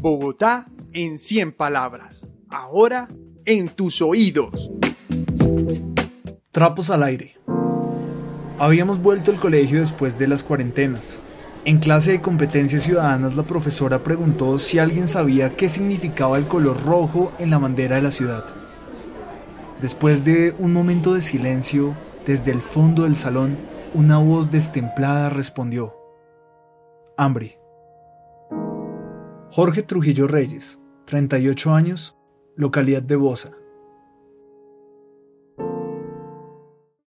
Bogotá en 100 palabras. Ahora en tus oídos. Trapos al aire. Habíamos vuelto al colegio después de las cuarentenas. En clase de competencias ciudadanas la profesora preguntó si alguien sabía qué significaba el color rojo en la bandera de la ciudad. Después de un momento de silencio, desde el fondo del salón, una voz destemplada respondió. Hambre. Jorge Trujillo Reyes, 38 años, localidad de Bosa.